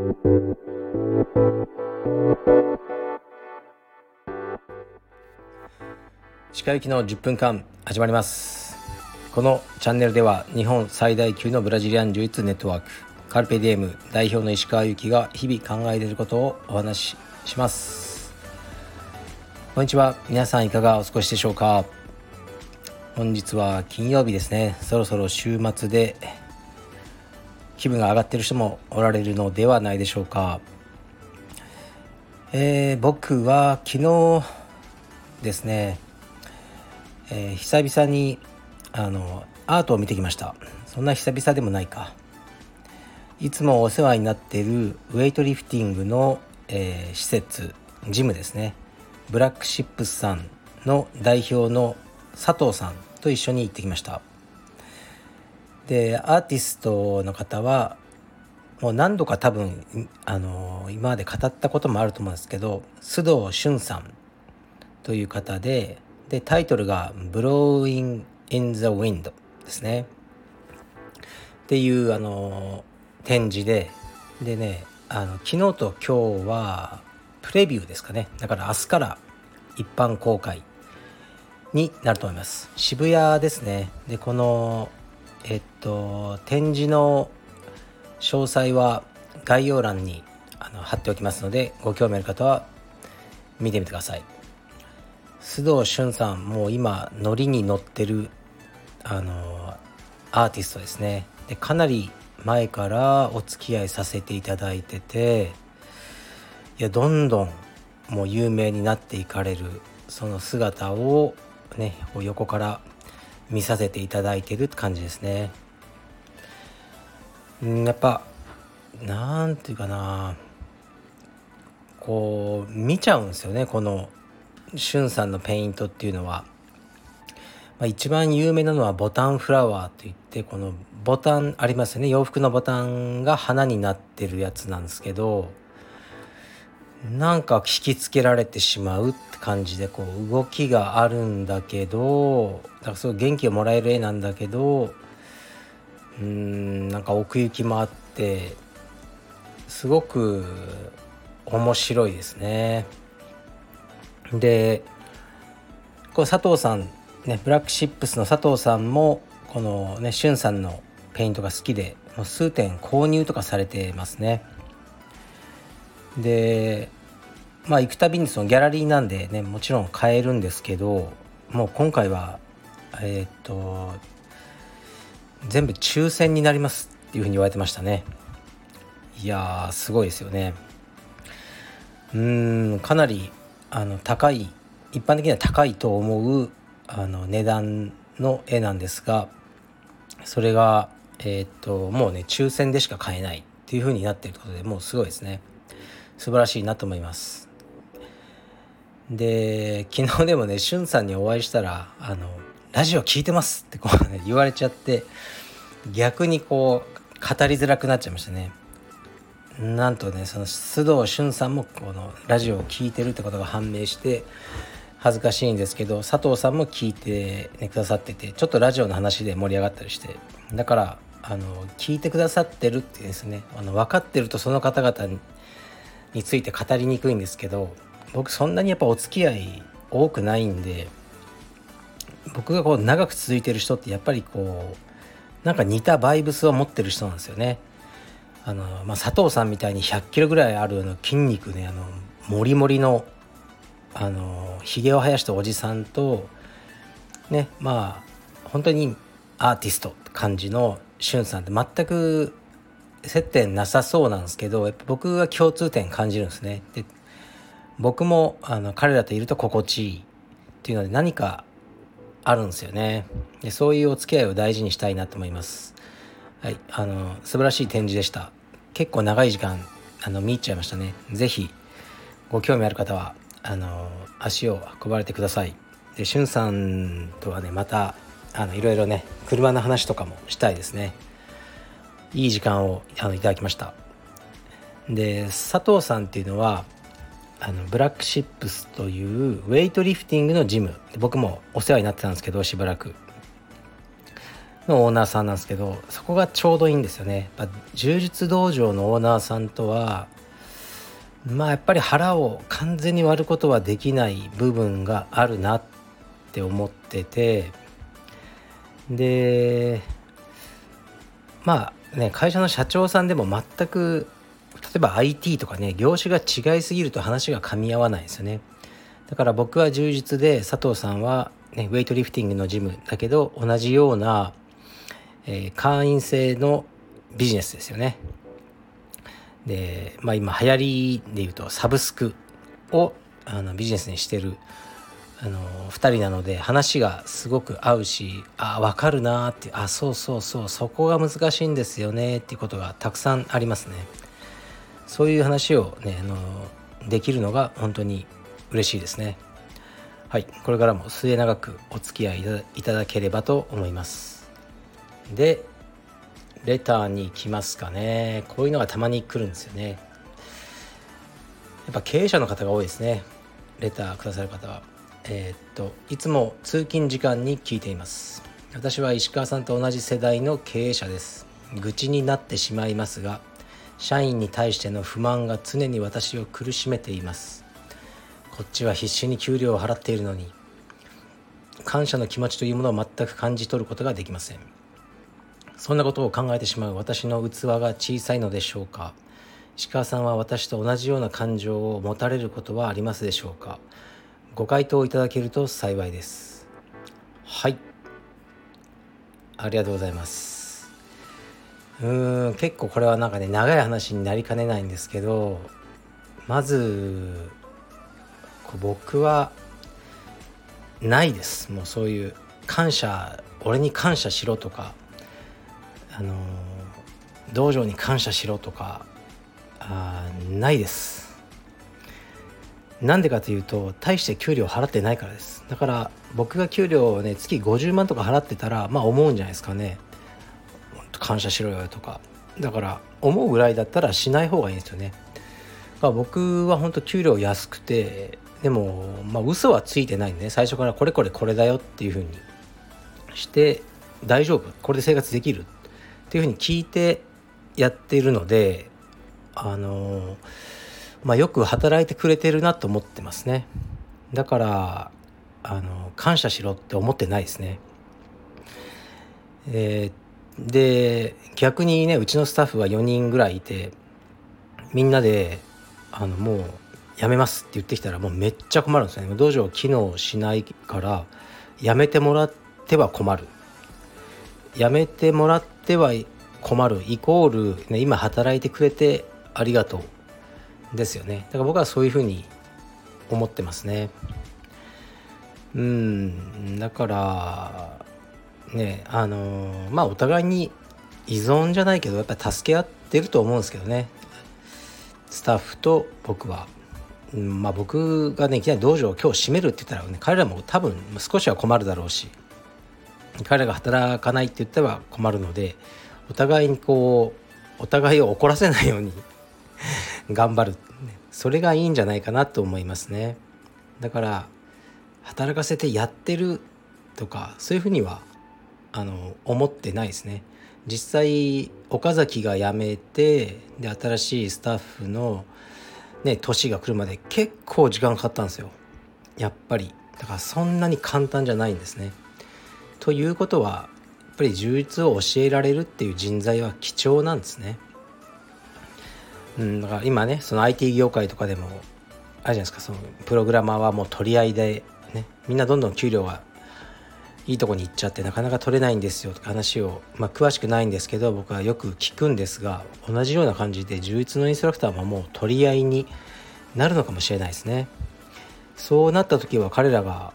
鹿行きの10分間始まります。このチャンネルでは日本最大級のブラジリアン柔術ネットワークカルペディエム代表の石川由紀が日々考えていることをお話しします。こんにちは皆さんいかがお過ごしでしょうか？本日は金曜日ですね。そろそろ週末で気分が上がってる人もおられるのではないでしょうか。えー、僕は昨日ですねえー、久々にあのアートを見てきました。そんな久々でもないか。いつもお世話になっているウェイトリフティングの、えー、施設ジムですね。ブラックシップスさんの代表の佐藤さんと一緒に行ってきました。でアーティストの方はもう何度か多分あの今まで語ったこともあると思うんですけど須藤俊さんという方ででタイトルが「Blowing in the Wind」ですね。っていうあの展示ででねあの昨日と今日はプレビューですかね。だから明日から一般公開になると思います。渋谷ですね。でこのえっと展示の詳細は概要欄にあの貼っておきますのでご興味ある方は見てみてください。須藤俊さんもう今ノリに乗ってるあのアーティストですね。でかなり前からお付き合いさせていただいてていやどんどんもう有名になっていかれるその姿をね横から見させていただいてるって感じですね。んやっぱなんていうかな。こう見ちゃうんですよねこのしゅんさんのペイントっていうのは、まあ、一番有名なのはボタンフラワーといってこのボタンありますよね。洋服のボタンが花になってるやつなんですけど。なんか引きつけられてしまうって感じでこう動きがあるんだけどだからすごい元気をもらえる絵なんだけどうんなんか奥行きもあってすごく面白いですね。でこう佐藤さんねブラックシップスの佐藤さんもこのねしゅんさんのペイントが好きでもう数点購入とかされてますねでまあ行くたびにそのギャラリーなんでねもちろん買えるんですけどもう今回はえっ、と全部抽選になりますっていうふうに言われてましたね。いやーすごいですよね。うんかなりあの高い一般的には高いと思うあの値段の絵なんですがそれがえー、っともうね抽選でしか買えないっていう風になっていることでもうすごいですね。素晴らしいなと思います。で昨日でもねしゅんさんにお会いしたら「あのラジオ聞いてます」ってこう、ね、言われちゃって逆にこう語りづらくなっちゃいましたね。なんとねその須藤俊さんもこのラジオを聴いてるってことが判明して恥ずかしいんですけど佐藤さんも聞いて、ね、くださっててちょっとラジオの話で盛り上がったりして。だからあの聞いてくださってるってですねあの分かってるとその方々について語りにくいんですけど僕そんなにやっぱお付き合い多くないんで僕がこう長く続いてる人ってやっぱりこうなんか似たバイブスを持ってる人なんですよね。あの、まあ、佐藤さんみたいに100キロぐらいあるの筋肉ねあのモリモリのあのひげを生やしたおじさんとねまあ本当にアーティストって感じのしゅんさんって全く接点なさそうなんですけどやっぱ僕が共通点感じるんですね。で僕もあの彼らといると心地いいっていうので何かあるんですよね。でそういうお付き合いを大事にしたいなと思います。はいあの素晴らしい展示でした。結構長い時間あの見入っちゃいましたね。是非ご興味ある方はあの足を運ばれてください。でしゅんさんとはねまたあのいろいろね車の話とかもしたいですね。いい時間をあのいただきました。で佐藤さんっていうのはあのブラックシップスというウェイトリフティングのジム。僕もお世話になってたんですけどしばらく。のオーナーさんなんですけどそこがちょうどいいんですよね。やっぱ柔術道場のオーナーさんとはまあやっぱり腹を完全に割ることはできない部分があるなって思ってて。でまあね会社の社長さんでも全く例えば IT とかね業種が違いすぎると話が噛み合わないですよね。だから僕は充実で佐藤さんは、ね、ウェイトリフティングのジムだけど同じような、えー、会員制のビジネスですよね。で、まあ、今流行りで言うとサブスクをあのビジネスにしてるあの2人なので話がすごく合うしあ分かるなってあそうそうそうそこが難しいんですよねっていうことがたくさんありますね。そういう話をねあのできるのが本当に嬉しいですね。はいこれからも末永くお付き合いいただければと思います。でレターに行きますかね。こういうのがたまに来るんですよね。やっぱ経営者の方が多いですね。レターくださる方は。えー、っといつも通勤時間に聞いています。私は石川さんと同じ世代の経営者です。愚痴になってしまいますが社員に対しての不満が常に私を苦しめています。こっちは必死に給料を払っているのに感謝の気持ちというものを全く感じ取ることができません。そんなことを考えてしまう私の器が小さいのでしょうか。石川さんは私と同じような感情を持たれることはありますでしょうか。ご回答いただけると幸いです。はい。ありがとうございます。うーん結構これはなんかね長い話になりかねないんですけどまず僕はないです。もうそういう感謝俺に感謝しろとかあの道場に感謝しろとかあないですなんでかというと大して給料払ってないからです。だから僕が給料をね月50万とか払ってたらまあ思うんじゃないですかね。感謝しろよとか。だから思うぐらいだったらしない方がいいんですよね。まあ、僕は本当給料安くてでもまあ嘘はついてないんでね。最初からこれこれこれだよっていうふうにして大丈夫。これで生活できる。っていうふうに聞いてやっているのであのまあ、よく働いてくれてるなと思ってますね。だからあの感謝しろって思ってないですね。えー、で逆にねうちのスタッフは4人ぐらいいてみんなであのもうやめますって言ってきたらもうめっちゃ困るんですよね。道場機能しないからやめてもらっては困る。やめてもらっては困る。イコール、ね、今働いてくれてありがとう。ですよね。だから僕はそういうふうに思ってますね。うん。だからねあのまあお互いに依存じゃないけどやっぱり助け合ってると思うんですけどね。スタッフと僕は。うん。まあ、僕がねいきなり道場を今日閉めるって言ったら、ね、彼らも多分少しは困るだろうし彼らが働かないって言っては困るのでお互いにこうお互いを怒らせないように頑張る。それがいいんじゃないかなと思いますね。だから働かせてやってるとかそういうふうにはあの思ってないですね。実際岡崎が辞めてで新しいスタッフのね年が来るまで結構時間かかったんですよ。やっぱり。だからそんなに簡単じゃないんですね。ということはやっぱり充実を教えられるっていう人材は貴重なんですね。うん、だから今ねその IT 業界とかでもあるじゃないですか。そのプログラマーはもう取り合いでねみんなどんどん給料がいいとこに行っちゃってなかなか取れないんですよとか話を、まあ、詳しくないんですけど僕はよく聞くんですが同じような感じで充実のインストラクターももう取り合いになるのかもしれないですね。そうなった時は彼らが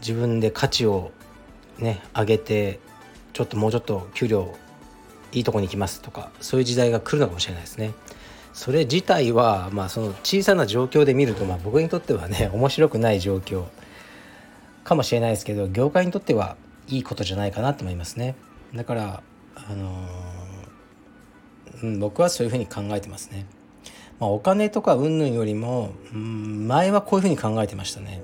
自分で価値をね上げてちょっともうちょっと給料いいとこに行きますとかそういう時代が来るのかもしれないですね。それ自体はまあその小さな状況で見るとまあ僕にとってはね 面白くない状況かもしれないですけど業界にとってはいいことじゃないかなと思いますね。だからあのー、うん、僕はそういうふうに考えてますね、まあ、お金とか云々よりも、うん、前はこういうふうに考えてましたね。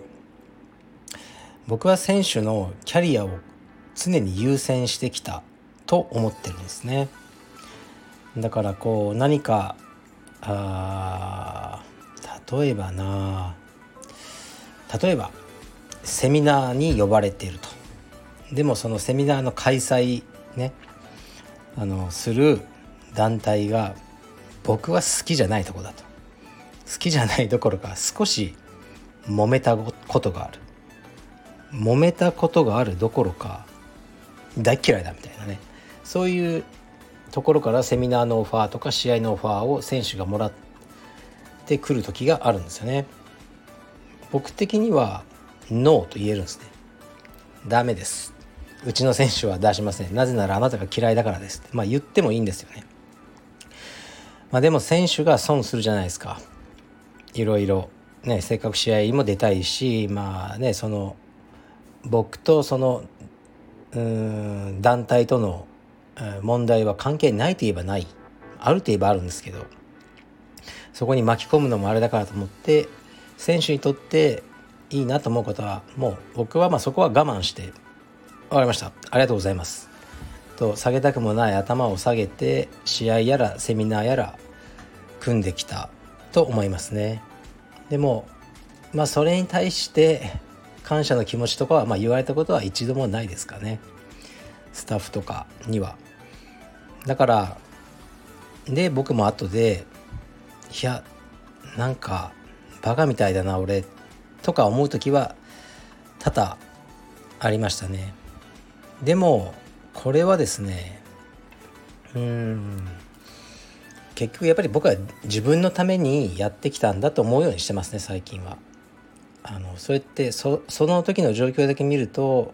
僕は選手のキャリアを常に優先してきたと思ってるんですね。だからこう何かあ例えばな。例えばセミナーに呼ばれていると。でもそのセミナーの開催ねあのする団体が僕は好きじゃないとこだと。好きじゃないどころか少し揉めたことがある。揉めたことがあるどころか大嫌いだみたいなね。そういうところからセミナーのオファーとか試合のオファーを選手がもらってくる時があるんですよね。僕的にはノーと言えるんですね。ダメです。うちの選手は出しません。なぜならあなたが嫌いだからですまあ言ってもいいんですよね。まあでも選手が損するじゃないですか。いろいろ。ねせっかく試合も出たいしまあねその僕とそのうん団体との問題は関係ないといえばない。あるといえばあるんですけどそこに巻き込むのもあれだからと思って選手にとっていいなと思うことはもう僕はまあそこは我慢して分かりました。ありがとうございます。と下げたくもない頭を下げて試合やらセミナーやら組んできた。と思いますね。でもまあそれに対して感謝の気持ちとかはまあ言われたことは一度もないですかね。スタッフとかには。だからで僕も後でいやなんかバカみたいだな俺とか思う時は多々ありましたねでもこれはですねうん結局やっぱり僕は自分のためにやってきたんだと思うようにしてますね最近は。あのそれってその時の状況だけ見ると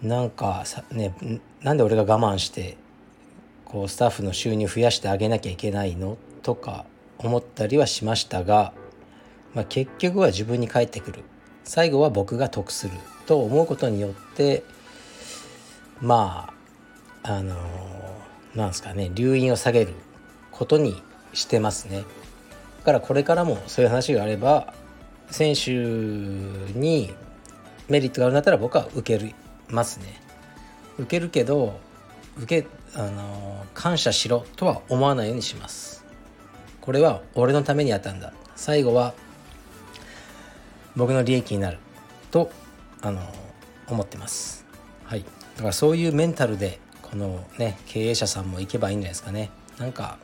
なんかさねなんで俺が我慢してこうスタッフの収入増やしてあげなきゃいけないのとか思ったりはしましたが、まあ、結局は自分に返ってくる最後は僕が得すると思うことによってまああのなんですかね留飲を下げることにしてますね。だからこれからもそういう話があれば選手にメリットがあるんだったら僕は受けますね受けるけど受けあの感謝しろとは思わないようにします。これは俺のためにやったんだ。最後は僕の利益になるとあの思ってます。はい。だからそういうメンタルでこのね経営者さんも行けばいいんじゃないですかね。なんか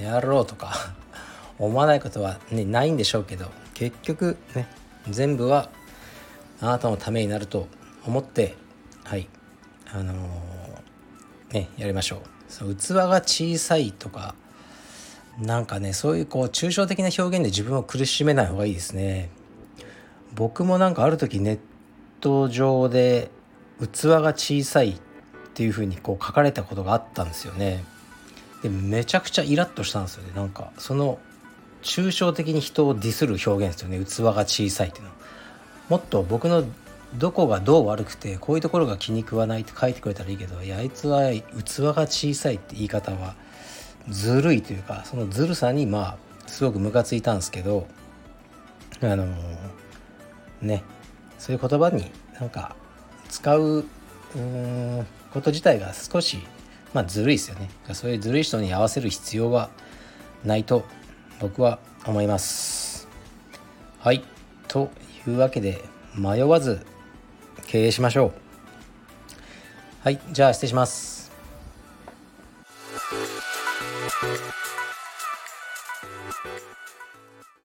やろうとか 思わないことは、ね、ないんでしょうけど結局ね全部はあなたのためになると思ってはい。あのー、ねやりましょう。そう器が小さいとかなんかねそういうこう抽象的な表現で自分を苦しめない方がいいですね。僕もなんかある時ネット上で器が小さいっていう風にこう書かれたことがあったんですよね。でめちゃくちゃイラッとしたんですよね。なんかその抽象的に人をディスる表現ですよね。器が小さいっていうの。はもっと僕のどこがどう悪くてこういうところが気に食わないって書いてくれたらいいけどいやあいつは器が小さいって言い方はずるいというかそのずるさにまあすごくムカついたんですけどあのねそういう言葉になんか使ううこと自体が少しまあずるいですよね。そういうずるい人に合わせる必要はないと僕は思います。はい。というわけで迷わず経営しましょう。はいじゃあ失礼します。